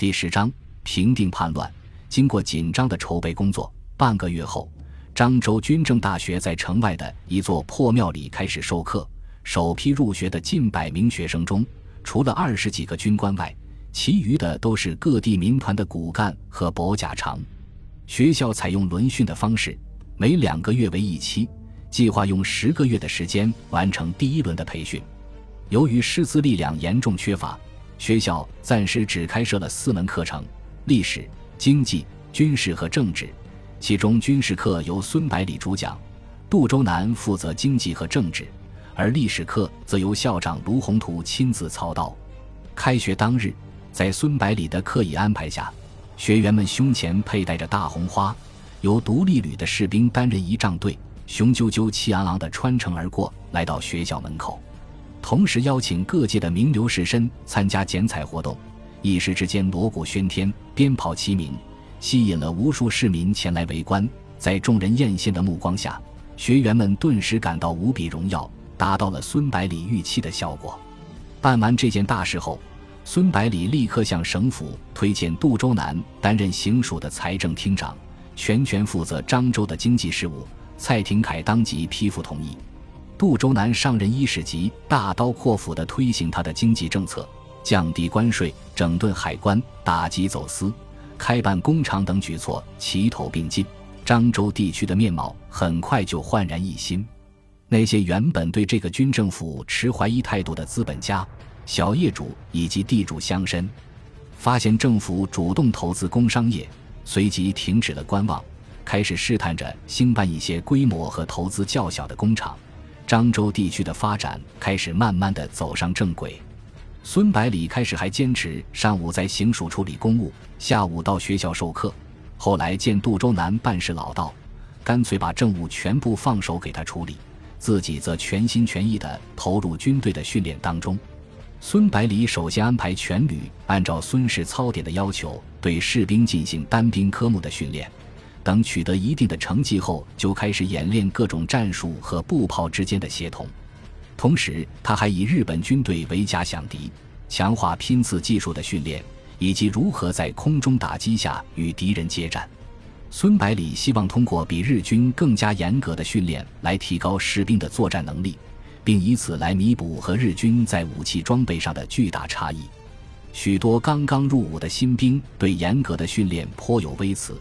第十章平定叛乱。经过紧张的筹备工作，半个月后，漳州军政大学在城外的一座破庙里开始授课。首批入学的近百名学生中，除了二十几个军官外，其余的都是各地民团的骨干和保甲长。学校采用轮训的方式，每两个月为一期，计划用十个月的时间完成第一轮的培训。由于师资力量严重缺乏，学校暂时只开设了四门课程：历史、经济、军事和政治。其中军事课由孙百里主讲，杜周南负责经济和政治。而历史课则由校长卢宏图亲自操刀。开学当日，在孙百里的刻意安排下，学员们胸前佩戴着大红花，由独立旅的士兵担任仪仗队，雄赳赳、气昂昂地穿城而过，来到学校门口。同时邀请各界的名流士绅参加剪彩活动，一时之间锣鼓喧天，鞭炮齐鸣，吸引了无数市民前来围观。在众人艳羡的目光下，学员们顿时感到无比荣耀。达到了孙百里预期的效果。办完这件大事后，孙百里立刻向省府推荐杜周南担任行署的财政厅长，全权负责漳州的经济事务。蔡廷锴当即批复同意。杜周南上任伊始即大刀阔斧地推行他的经济政策，降低关税、整顿海关、打击走私、开办工厂等举措齐头并进，漳州地区的面貌很快就焕然一新。那些原本对这个军政府持怀疑态度的资本家、小业主以及地主乡绅，发现政府主动投资工商业，随即停止了观望，开始试探着兴办一些规模和投资较小的工厂。漳州地区的发展开始慢慢的走上正轨。孙百里开始还坚持上午在行署处理公务，下午到学校授课。后来见杜周南办事老道，干脆把政务全部放手给他处理。自己则全心全意地投入军队的训练当中。孙百里首先安排全旅按照孙氏操典的要求，对士兵进行单兵科目的训练。等取得一定的成绩后，就开始演练各种战术和步炮之间的协同。同时，他还以日本军队为假想敌，强化拼刺技术的训练，以及如何在空中打击下与敌人接战。孙百里希望通过比日军更加严格的训练来提高士兵的作战能力，并以此来弥补和日军在武器装备上的巨大差异。许多刚刚入伍的新兵对严格的训练颇有微词，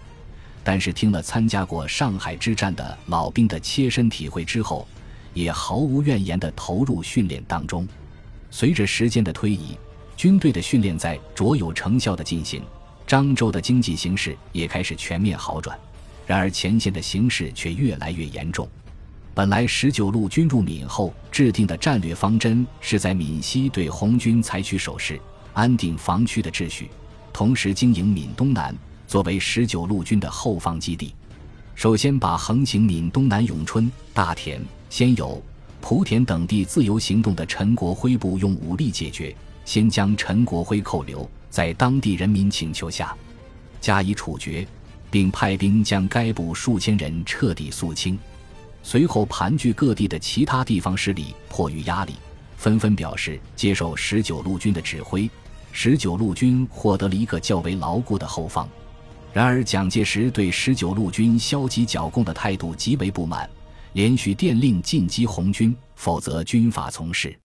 但是听了参加过上海之战的老兵的切身体会之后，也毫无怨言地投入训练当中。随着时间的推移，军队的训练在卓有成效地进行。漳州的经济形势也开始全面好转，然而前线的形势却越来越严重。本来十九路军入闽后制定的战略方针是在闽西对红军采取守势，安定防区的秩序，同时经营闽东南作为十九路军的后方基地。首先把横行闽东南永春、大田、仙游、莆田等地自由行动的陈国辉部用武力解决，先将陈国辉扣留。在当地人民请求下，加以处决，并派兵将该部数千人彻底肃清。随后，盘踞各地的其他地方势力迫于压力，纷纷表示接受十九路军的指挥。十九路军获得了一个较为牢固的后方。然而，蒋介石对十九路军消极剿共的态度极为不满，连续电令进击红军，否则军法从事。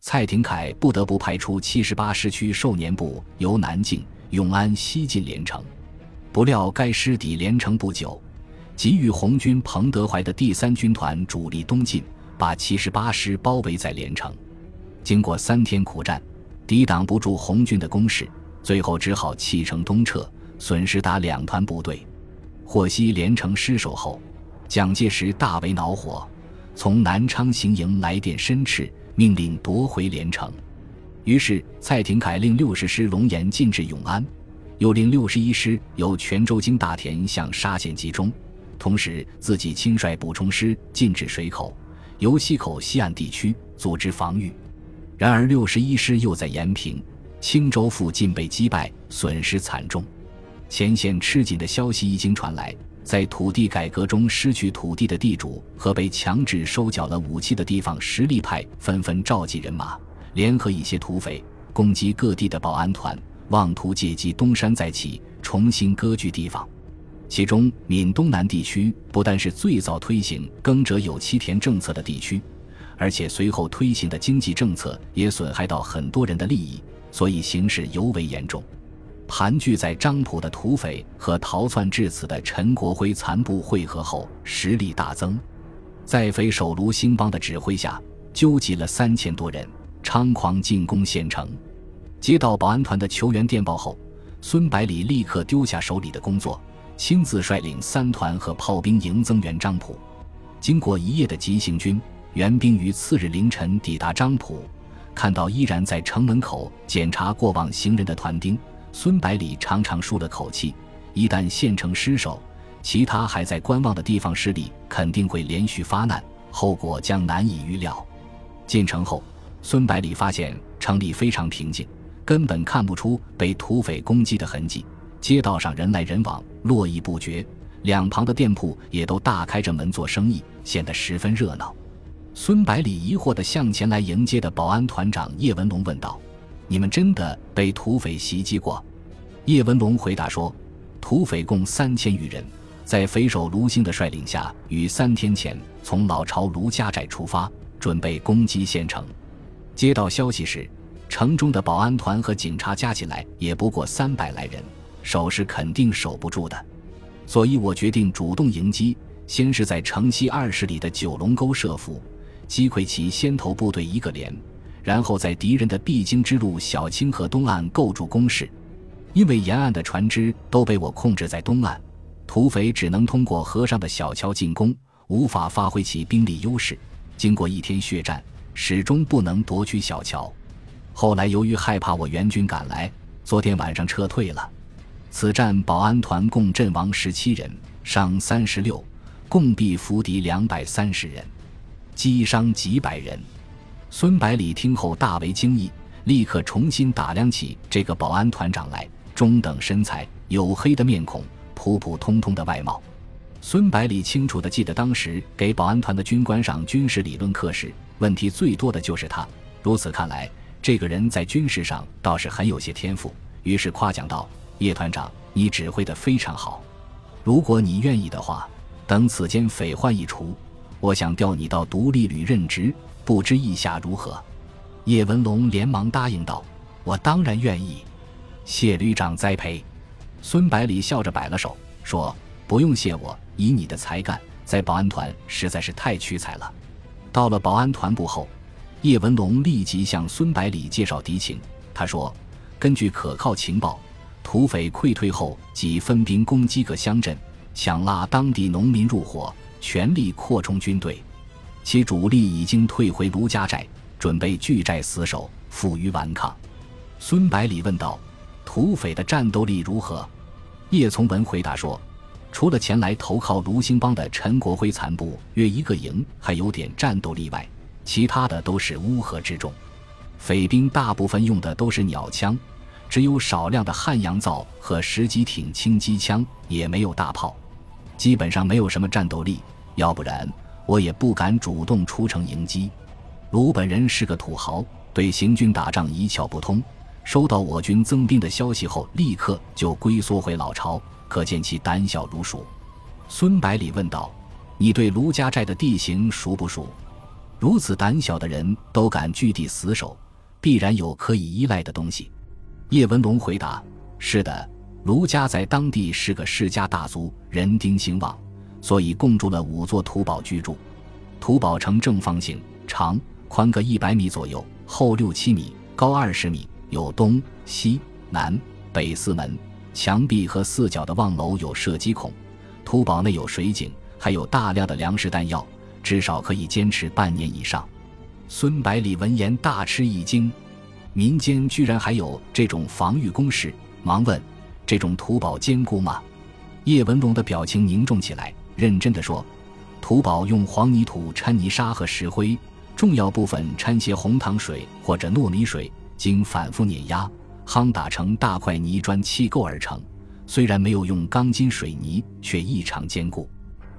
蔡廷锴不得不派出七十八师区寿年部由南靖、永安西进连城，不料该师抵连城不久，即与红军彭德怀的第三军团主力东进，把七十八师包围在连城。经过三天苦战，抵挡不住红军的攻势，最后只好弃城东撤，损失达两团部队。获悉连城失守后，蒋介石大为恼火，从南昌行营来电申斥。命令夺回连城，于是蔡廷锴令六十师龙岩进至永安，又令六十一师由泉州经大田向沙县集中，同时自己亲率补充师进至水口、由溪口西岸地区组织防御。然而六十一师又在延平、青州附近被击败，损失惨重。前线吃紧的消息一经传来。在土地改革中失去土地的地主和被强制收缴了武器的地方实力派纷纷召集人马，联合一些土匪，攻击各地的保安团，妄图借机东山再起，重新割据地方。其中，闽东南地区不但是最早推行耕者有其田政策的地区，而且随后推行的经济政策也损害到很多人的利益，所以形势尤为严重。盘踞在漳浦的土匪和逃窜至此的陈国辉残部会合后，实力大增，在匪首卢兴邦的指挥下，纠集了三千多人，猖狂进攻县城。接到保安团的求援电报后，孙百里立刻丢下手里的工作，亲自率领三团和炮兵营增援漳浦。经过一夜的急行军，援兵于次日凌晨抵达漳浦，看到依然在城门口检查过往行人的团丁。孙百里长长舒了口气，一旦县城失守，其他还在观望的地方势力肯定会连续发难，后果将难以预料。进城后，孙百里发现城里非常平静，根本看不出被土匪攻击的痕迹，街道上人来人往，络绎不绝，两旁的店铺也都大开着门做生意，显得十分热闹。孙百里疑惑地向前来迎接的保安团长叶文龙问道。你们真的被土匪袭击过？叶文龙回答说：“土匪共三千余人，在匪首卢兴的率领下，于三天前从老巢卢家寨出发，准备攻击县城。接到消息时，城中的保安团和警察加起来也不过三百来人，守是肯定守不住的。所以我决定主动迎击，先是在城西二十里的九龙沟设伏，击溃其先头部队一个连。”然后在敌人的必经之路小清河东岸构筑工事，因为沿岸的船只都被我控制在东岸，土匪只能通过河上的小桥进攻，无法发挥其兵力优势。经过一天血战，始终不能夺取小桥。后来由于害怕我援军赶来，昨天晚上撤退了。此战保安团共阵亡十七人，伤三十六，共毙俘敌两百三十人，击伤几百人。孙百里听后大为惊异，立刻重新打量起这个保安团长来。中等身材，黝黑的面孔，普普通通的外貌。孙百里清楚地记得，当时给保安团的军官上军事理论课时，问题最多的就是他。如此看来，这个人在军事上倒是很有些天赋。于是夸奖道：“叶团长，你指挥得非常好。如果你愿意的话，等此间匪患一除，我想调你到独立旅任职。”不知意下如何？叶文龙连忙答应道：“我当然愿意，谢旅长栽培。”孙百里笑着摆了手，说：“不用谢我，以你的才干，在保安团实在是太屈才了。”到了保安团部后，叶文龙立即向孙百里介绍敌情。他说：“根据可靠情报，土匪溃退后即分兵攻击各乡镇，抢拉当地农民入伙，全力扩充军队。”其主力已经退回卢家寨，准备拒寨死守，负隅顽抗。孙百里问道：“土匪的战斗力如何？”叶从文回答说：“除了前来投靠卢兴邦的陈国辉残部约一个营还有点战斗力外，其他的都是乌合之众。匪兵大部分用的都是鸟枪，只有少量的汉阳造和十几挺轻机枪，也没有大炮，基本上没有什么战斗力。要不然。”我也不敢主动出城迎击。卢本人是个土豪，对行军打仗一窍不通。收到我军增兵的消息后，立刻就龟缩回老巢，可见其胆小如鼠。孙百里问道：“你对卢家寨的地形熟不熟？如此胆小的人都敢据地死守，必然有可以依赖的东西。”叶文龙回答：“是的，卢家在当地是个世家大族，人丁兴旺。”所以共筑了五座土堡居住，土堡呈正方形，长宽各一百米左右，厚六七米，高二十米，有东西南北四门，墙壁和四角的望楼有射击孔。土堡内有水井，还有大量的粮食弹药，至少可以坚持半年以上。孙百里闻言大吃一惊，民间居然还有这种防御工事，忙问：“这种土堡坚固吗？”叶文龙的表情凝重起来。认真的说，土堡用黄泥土掺泥沙和石灰，重要部分掺些红糖水或者糯米水，经反复碾压，夯打成大块泥砖砌构而成。虽然没有用钢筋水泥，却异常坚固。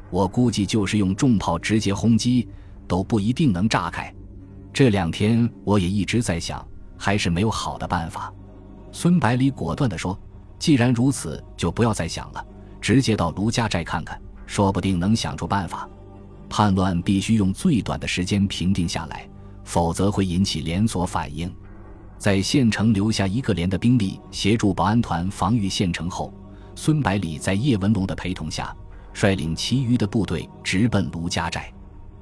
我估计就是用重炮直接轰击，都不一定能炸开。这两天我也一直在想，还是没有好的办法。孙百里果断地说：“既然如此，就不要再想了，直接到卢家寨看看，说不定能想出办法。叛乱必须用最短的时间平定下来，否则会引起连锁反应。在县城留下一个连的兵力协助保安团防御县城后，孙百里在叶文龙的陪同下，率领其余的部队直奔卢家寨。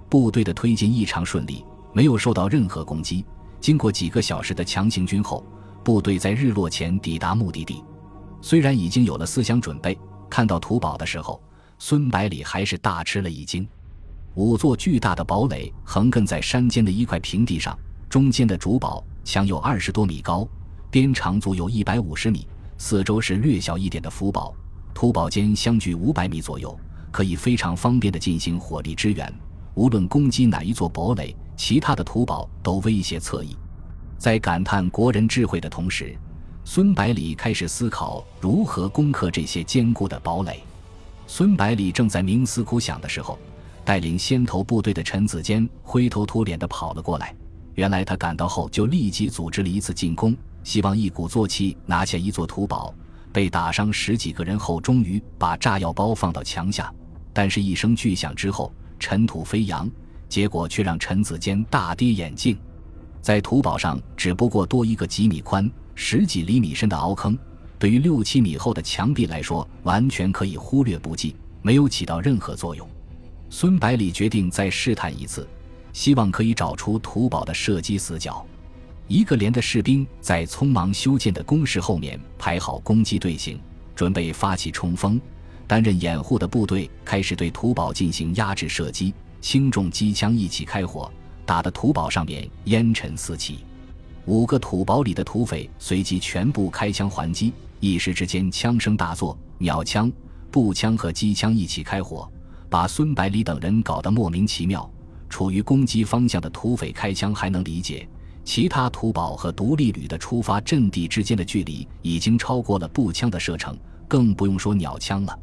部队的推进异常顺利，没有受到任何攻击。经过几个小时的强行军后。”部队在日落前抵达目的地，虽然已经有了思想准备，看到土堡的时候，孙百里还是大吃了一惊。五座巨大的堡垒横亘在山间的一块平地上，中间的主堡墙有二十多米高，边长足有一百五十米，四周是略小一点的辅堡，土堡间相距五百米左右，可以非常方便地进行火力支援。无论攻击哪一座堡垒，其他的土堡都威胁侧翼。在感叹国人智慧的同时，孙百里开始思考如何攻克这些坚固的堡垒。孙百里正在冥思苦想的时候，带领先头部队的陈子坚灰头土脸地跑了过来。原来他赶到后就立即组织了一次进攻，希望一鼓作气拿下一座土堡。被打伤十几个人后，终于把炸药包放到墙下。但是，一声巨响之后，尘土飞扬，结果却让陈子坚大跌眼镜。在土堡上，只不过多一个几米宽、十几厘米深的凹坑，对于六七米厚的墙壁来说，完全可以忽略不计，没有起到任何作用。孙百里决定再试探一次，希望可以找出土堡的射击死角。一个连的士兵在匆忙修建的工事后面排好攻击队形，准备发起冲锋。担任掩护的部队开始对土堡进行压制射击，轻重机枪一起开火。打的土堡上面烟尘四起，五个土堡里的土匪随即全部开枪还击，一时之间枪声大作，鸟枪、步枪和机枪一起开火，把孙百里等人搞得莫名其妙。处于攻击方向的土匪开枪还能理解，其他土堡和独立旅的出发阵地之间的距离已经超过了步枪的射程，更不用说鸟枪了。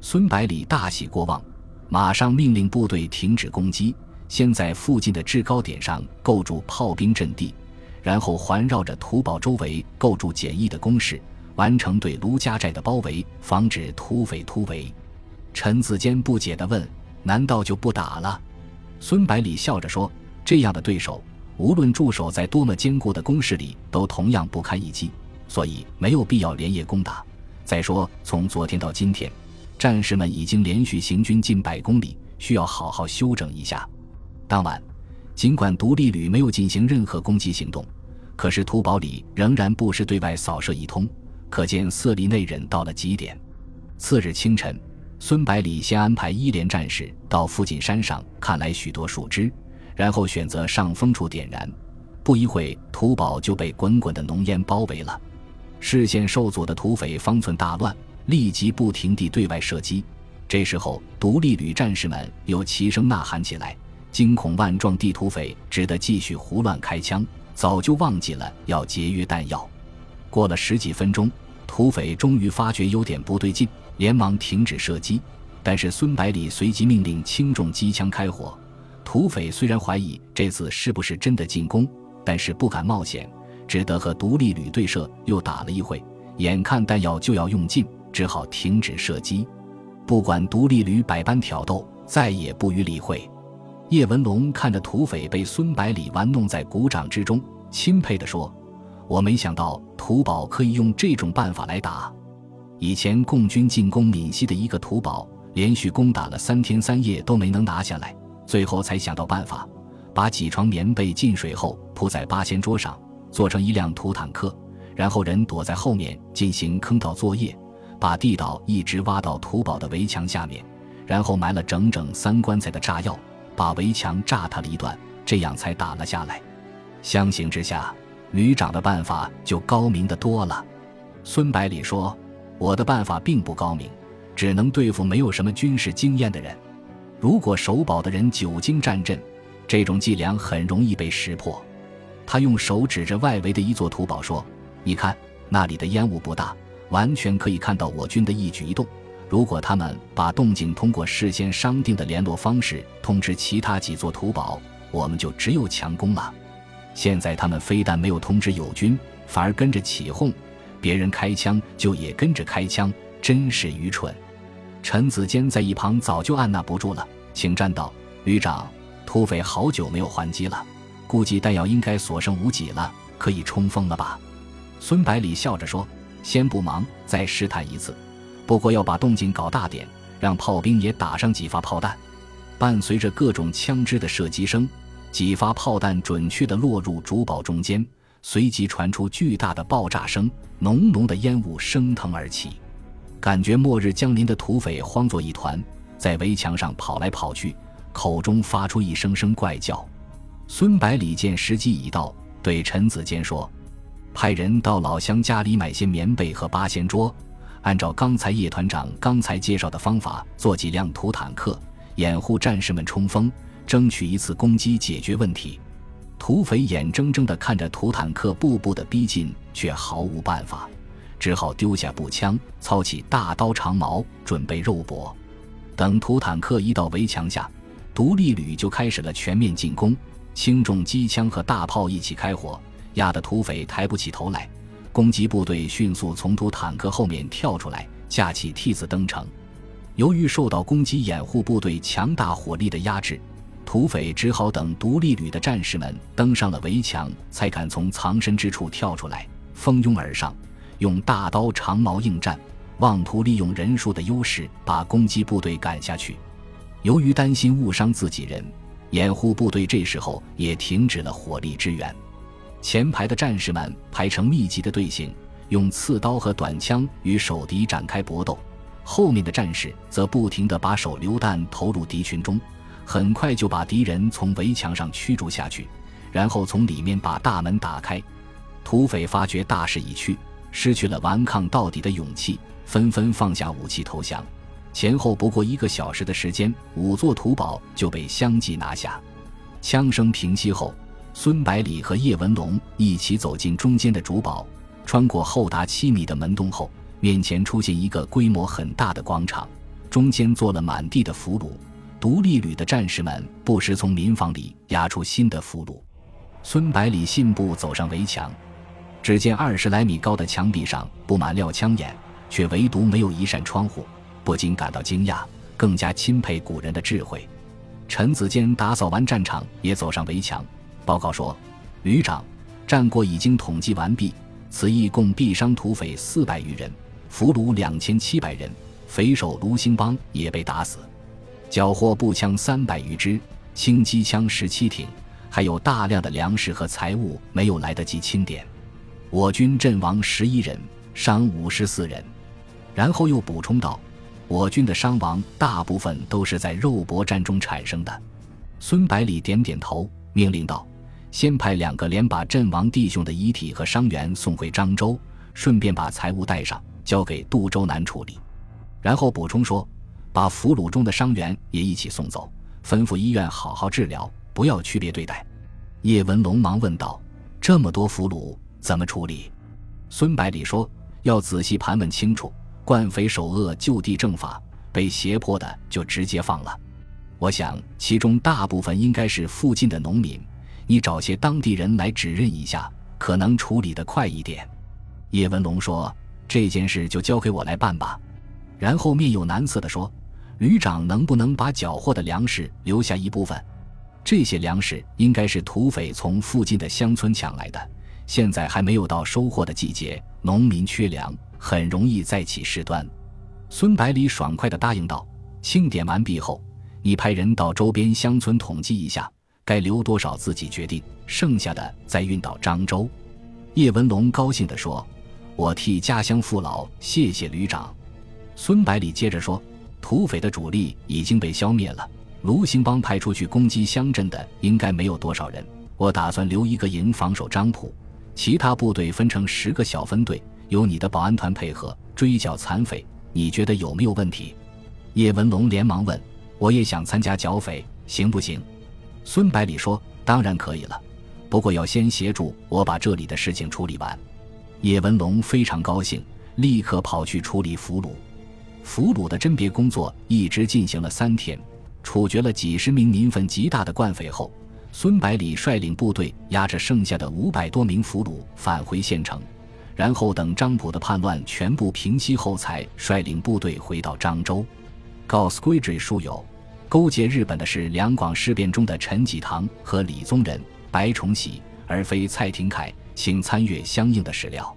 孙百里大喜过望，马上命令部队停止攻击。先在附近的制高点上构筑炮兵阵地，然后环绕着土堡周围构筑简易的工事，完成对卢家寨的包围，防止土匪突围。陈子坚不解地问：“难道就不打了？”孙百里笑着说：“这样的对手，无论驻守在多么坚固的工事里，都同样不堪一击，所以没有必要连夜攻打。再说，从昨天到今天，战士们已经连续行军近百公里，需要好好休整一下。”当晚，尽管独立旅没有进行任何攻击行动，可是土堡里仍然不时对外扫射一通，可见色厉内荏到了极点。次日清晨，孙百里先安排一连战士到附近山上看来许多树枝，然后选择上风处点燃。不一会，土堡就被滚滚的浓烟包围了。视线受阻的土匪方寸大乱，立即不停地对外射击。这时候，独立旅战士们又齐声呐喊起来。惊恐万状地土匪只得继续胡乱开枪，早就忘记了要节约弹药。过了十几分钟，土匪终于发觉有点不对劲，连忙停止射击。但是孙百里随即命令轻重机枪开火。土匪虽然怀疑这次是不是真的进攻，但是不敢冒险，只得和独立旅对射。又打了一会，眼看弹药就要用尽，只好停止射击。不管独立旅百般挑逗，再也不予理会。叶文龙看着土匪被孙百里玩弄在鼓掌之中，钦佩地说：“我没想到土堡可以用这种办法来打。以前共军进攻闽西的一个土堡，连续攻打了三天三夜都没能拿下来，最后才想到办法，把几床棉被浸水后铺在八仙桌上，做成一辆土坦克，然后人躲在后面进行坑道作业，把地道一直挖到土堡的围墙下面，然后埋了整整三棺材的炸药。”把围墙炸塌了一段，这样才打了下来。相形之下，旅长的办法就高明的多了。孙百里说：“我的办法并不高明，只能对付没有什么军事经验的人。如果守堡的人久经战阵，这种伎俩很容易被识破。”他用手指着外围的一座土堡说：“你看，那里的烟雾不大，完全可以看到我军的一举一动。”如果他们把动静通过事先商定的联络方式通知其他几座土堡，我们就只有强攻了。现在他们非但没有通知友军，反而跟着起哄，别人开枪就也跟着开枪，真是愚蠢。陈子坚在一旁早就按捺不住了，请战道：“旅长，土匪好久没有还击了，估计弹药应该所剩无几了，可以冲锋了吧？”孙百里笑着说：“先不忙，再试探一次。不过要把动静搞大点，让炮兵也打上几发炮弹。”伴随着各种枪支的射击声，几发炮弹准确地落入主堡中间，随即传出巨大的爆炸声，浓浓的烟雾升腾而起。感觉末日降临的土匪慌作一团，在围墙上跑来跑去，口中发出一声声怪叫。孙百里见时机已到，对陈子坚说：“派人到老乡家里买些棉被和八仙桌，按照刚才叶团长刚才介绍的方法做几辆土坦克。”掩护战士们冲锋，争取一次攻击解决问题。土匪眼睁睁地看着土坦克步步的逼近，却毫无办法，只好丢下步枪，操起大刀长矛，准备肉搏。等土坦克一到围墙下，独立旅就开始了全面进攻，轻重机枪和大炮一起开火，压得土匪抬不起头来。攻击部队迅速从土坦克后面跳出来，架起梯子登城。由于受到攻击掩护部队强大火力的压制，土匪只好等独立旅的战士们登上了围墙，才敢从藏身之处跳出来，蜂拥而上，用大刀长矛应战，妄图利用人数的优势把攻击部队赶下去。由于担心误伤自己人，掩护部队这时候也停止了火力支援。前排的战士们排成密集的队形，用刺刀和短枪与守敌展开搏斗。后面的战士则不停地把手榴弹投入敌群中，很快就把敌人从围墙上驱逐下去，然后从里面把大门打开。土匪发觉大势已去，失去了顽抗到底的勇气，纷纷放下武器投降。前后不过一个小时的时间，五座土堡就被相继拿下。枪声平息后，孙百里和叶文龙一起走进中间的主堡，穿过厚达七米的门洞后。面前出现一个规模很大的广场，中间坐了满地的俘虏。独立旅的战士们不时从民房里押出新的俘虏。孙百里信步走上围墙，只见二十来米高的墙壁上布满料枪眼，却唯独没有一扇窗户，不禁感到惊讶，更加钦佩古人的智慧。陈子坚打扫完战场，也走上围墙，报告说：“旅长，战果已经统计完毕，此役共毙伤土匪四百余人。”俘虏两千七百人，匪首卢兴邦也被打死，缴获步枪三百余支，轻机枪十七挺，还有大量的粮食和财物没有来得及清点。我军阵亡十一人，伤五十四人。然后又补充道：“我军的伤亡大部分都是在肉搏战中产生的。”孙百里点点头，命令道：“先派两个连把阵亡弟兄的遗体和伤员送回漳州，顺便把财物带上。”交给杜周南处理，然后补充说：“把俘虏中的伤员也一起送走，吩咐医院好好治疗，不要区别对待。”叶文龙忙问道：“这么多俘虏怎么处理？”孙百里说：“要仔细盘问清楚，惯匪首恶就地正法，被胁迫的就直接放了。我想其中大部分应该是附近的农民，你找些当地人来指认一下，可能处理得快一点。”叶文龙说。这件事就交给我来办吧。然后面有难色地说：“旅长能不能把缴获的粮食留下一部分？这些粮食应该是土匪从附近的乡村抢来的，现在还没有到收获的季节，农民缺粮，很容易再起事端。”孙百里爽快地答应道：“清点完毕后，你派人到周边乡村统计一下，该留多少自己决定，剩下的再运到漳州。”叶文龙高兴地说。我替家乡父老谢谢旅长。孙百里接着说：“土匪的主力已经被消灭了，卢兴邦派出去攻击乡镇的应该没有多少人。我打算留一个营防守张浦，其他部队分成十个小分队，由你的保安团配合追剿残匪。你觉得有没有问题？”叶文龙连忙问：“我也想参加剿匪，行不行？”孙百里说：“当然可以了，不过要先协助我把这里的事情处理完。”叶文龙非常高兴，立刻跑去处理俘虏。俘虏的甄别工作一直进行了三天，处决了几十名民愤极大的惯匪后，孙百里率领部队押着剩下的五百多名俘虏返回县城，然后等张浦的叛乱全部平息后，才率领部队回到漳州。告绥归赘书友：勾结日本的是两广事变中的陈济棠和李宗仁、白崇禧，而非蔡廷锴，请参阅相应的史料。